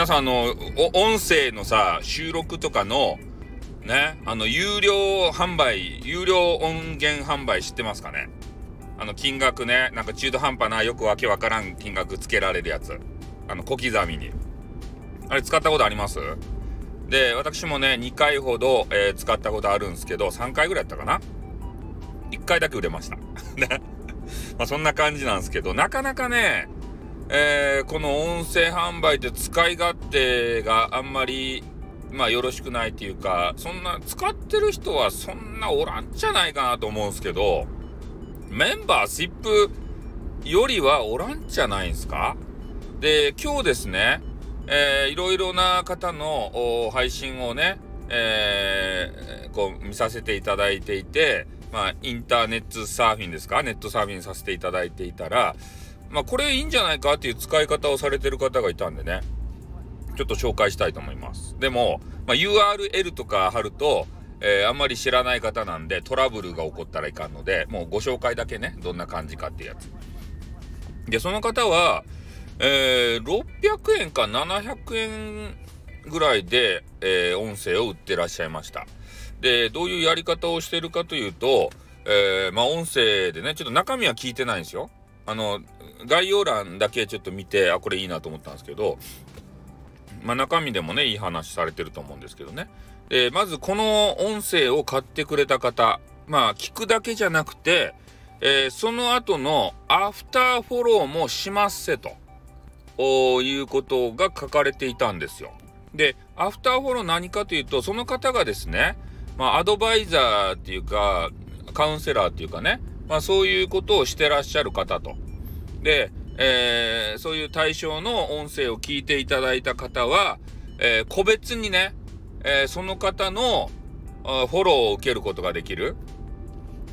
皆さん、あの、音声のさ、収録とかの、ね、あの、有料販売、有料音源販売知ってますかね？あの、金額ね、なんか中途半端な、よくわけわからん金額つけられるやつ。あの、小刻みに。あれ使ったことあります？で、私もね、2回ほど、えー、使ったことあるんですけど、3回ぐらいやったかな ?1 回だけ売れました。ね。まあそんな感じなんですけど、なかなかね、えー、この音声販売って使い勝手があんまり、まあよろしくないっていうか、そんな使ってる人はそんなおらんじゃないかなと思うんですけど、メンバーシップよりはおらんじゃないんすか？で、今日ですね、えー、いろいろな方の配信をね、えー、こう見させていただいていて、まあ、インターネットサーフィンですか？ネットサーフィンさせていただいていたら、まあ、これいいんじゃないかっていう使い方をされてる方がいたんでね、ちょっと紹介したいと思います。でも、まあ、URL とか貼ると、えー、あんまり知らない方なんでトラブルが起こったらいかんので、もうご紹介だけね、どんな感じかっていうやつ。で、その方は、えー、600円か700円ぐらいで、えー、音声を売ってらっしゃいました。で、どういうやり方をしてるかというと、えー、まあ音声でね、ちょっと中身は聞いてないんですよ。あの、概要欄だけちょっと見て、あ、これいいなと思ったんですけど、まあ中身でもね、いい話されてると思うんですけどね。で、まずこの音声を買ってくれた方、まあ聞くだけじゃなくて、えー、その後のアフターフォローもしますせと、いうことが書かれていたんですよ。で、アフターフォロー何かというと、その方がですね、まあアドバイザーっていうか、カウンセラーっていうかね、まあそういうことをしてらっしゃる方と。で、えー、そういう対象の音声を聞いていただいた方は、えー、個別にね、えー、その方のフォローを受けることができる。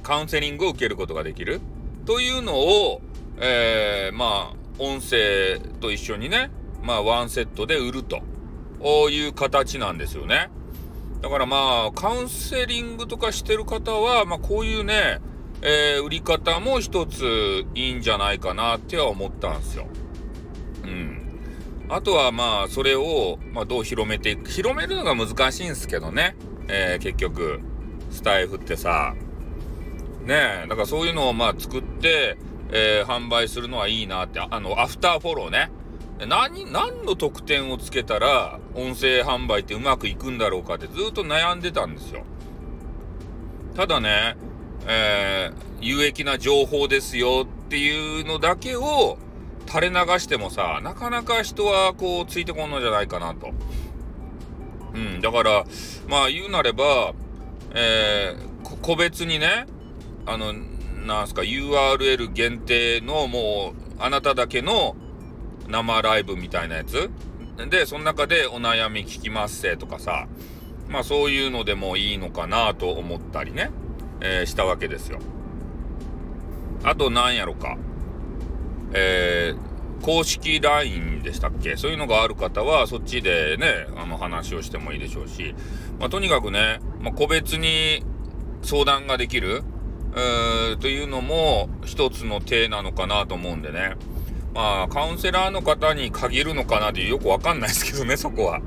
カウンセリングを受けることができる。というのを、えまあ、音声と一緒にね、まあ、ワンセットで売るという形なんですよね。だからまあ、カウンセリングとかしてる方は、まあ、こういうね、えー、売り方も一ついいんじゃないかなっては思ったんですよ。うん。あとはまあ、それを、まあ、どう広めていく。広めるのが難しいんですけどね。えー、結局、スタイフってさ。ねえ、だからそういうのをまあ作って、えー、販売するのはいいなって、あの、アフターフォローね。何、何の特典をつけたら、音声販売ってうまくいくんだろうかってずっと悩んでたんですよ。ただね、えー、有益な情報ですよっていうのだけを垂れ流してもさ、なかなか人はこうついてこんのじゃないかなと。うん、だから、まあ言うなれば、えー、個別にね、あの、なんすか、URL 限定のもう、あなただけの生ライブみたいなやつで、その中でお悩み聞きますせとかさ、まあそういうのでもいいのかなと思ったりね。えー、したわけですよ。あと何やろか。えー、公式 LINE でしたっけ？そういうのがある方はそっちでね、あの話をしてもいいでしょうし、まあ、とにかくね、まあ、個別に相談ができる、えー、というのも一つの手なのかなと思うんでね。まあ、カウンセラーの方に限るのかなってよくわかんないですけどね、そこは。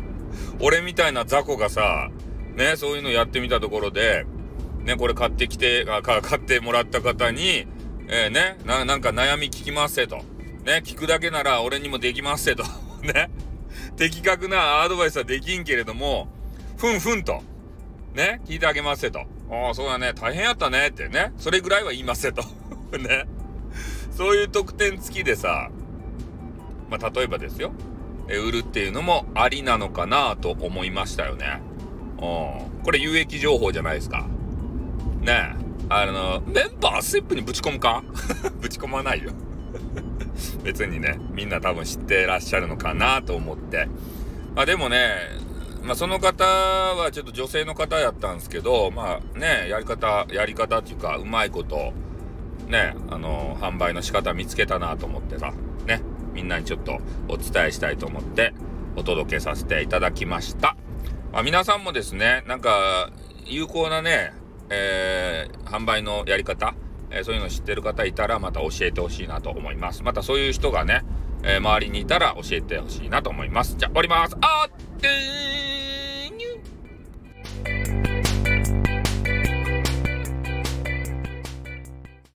俺みたいな雑魚がさ、ね、そういうのやってみたところで、ね、これ買ってきて、あ買ってもらった方に、えー、ねな、なんか悩み聞きますせと。ね、聞くだけなら俺にもできますせと。ね。的確なアドバイスはできんけれども、ふんふんと。ね、聞いてあげますせと。ああ、そうだね、大変やったねってね。それぐらいは言いますせと。ね。そういう特典付きでさ、まあ、例えばですよ。え売るっていうのもありなのかなと思いましたよね。うん。これ有益情報じゃないですか。ねあの、メンバースイップにぶち込むか？ぶち込まないよ 別にね、みんな多分知ってらっしゃるのかなと思って。まあでもね、まあその方はちょっと女性の方やったんですけど、まあね、やり方、やり方っていうか、うまいこと、ね、あの、販売の仕方見つけたなと思ってさ、ね、みんなにちょっとお伝えしたいと思って、お届けさせていただきました。まあ皆さんもですね、なんか、有効なね、えー、販売のやり方、えー、そういうの知ってる方いたらまた教えてほしいなと思います。またそういう人がね、えー、周りにいたら教えてほしいなと思います。じゃあ終わります。あってー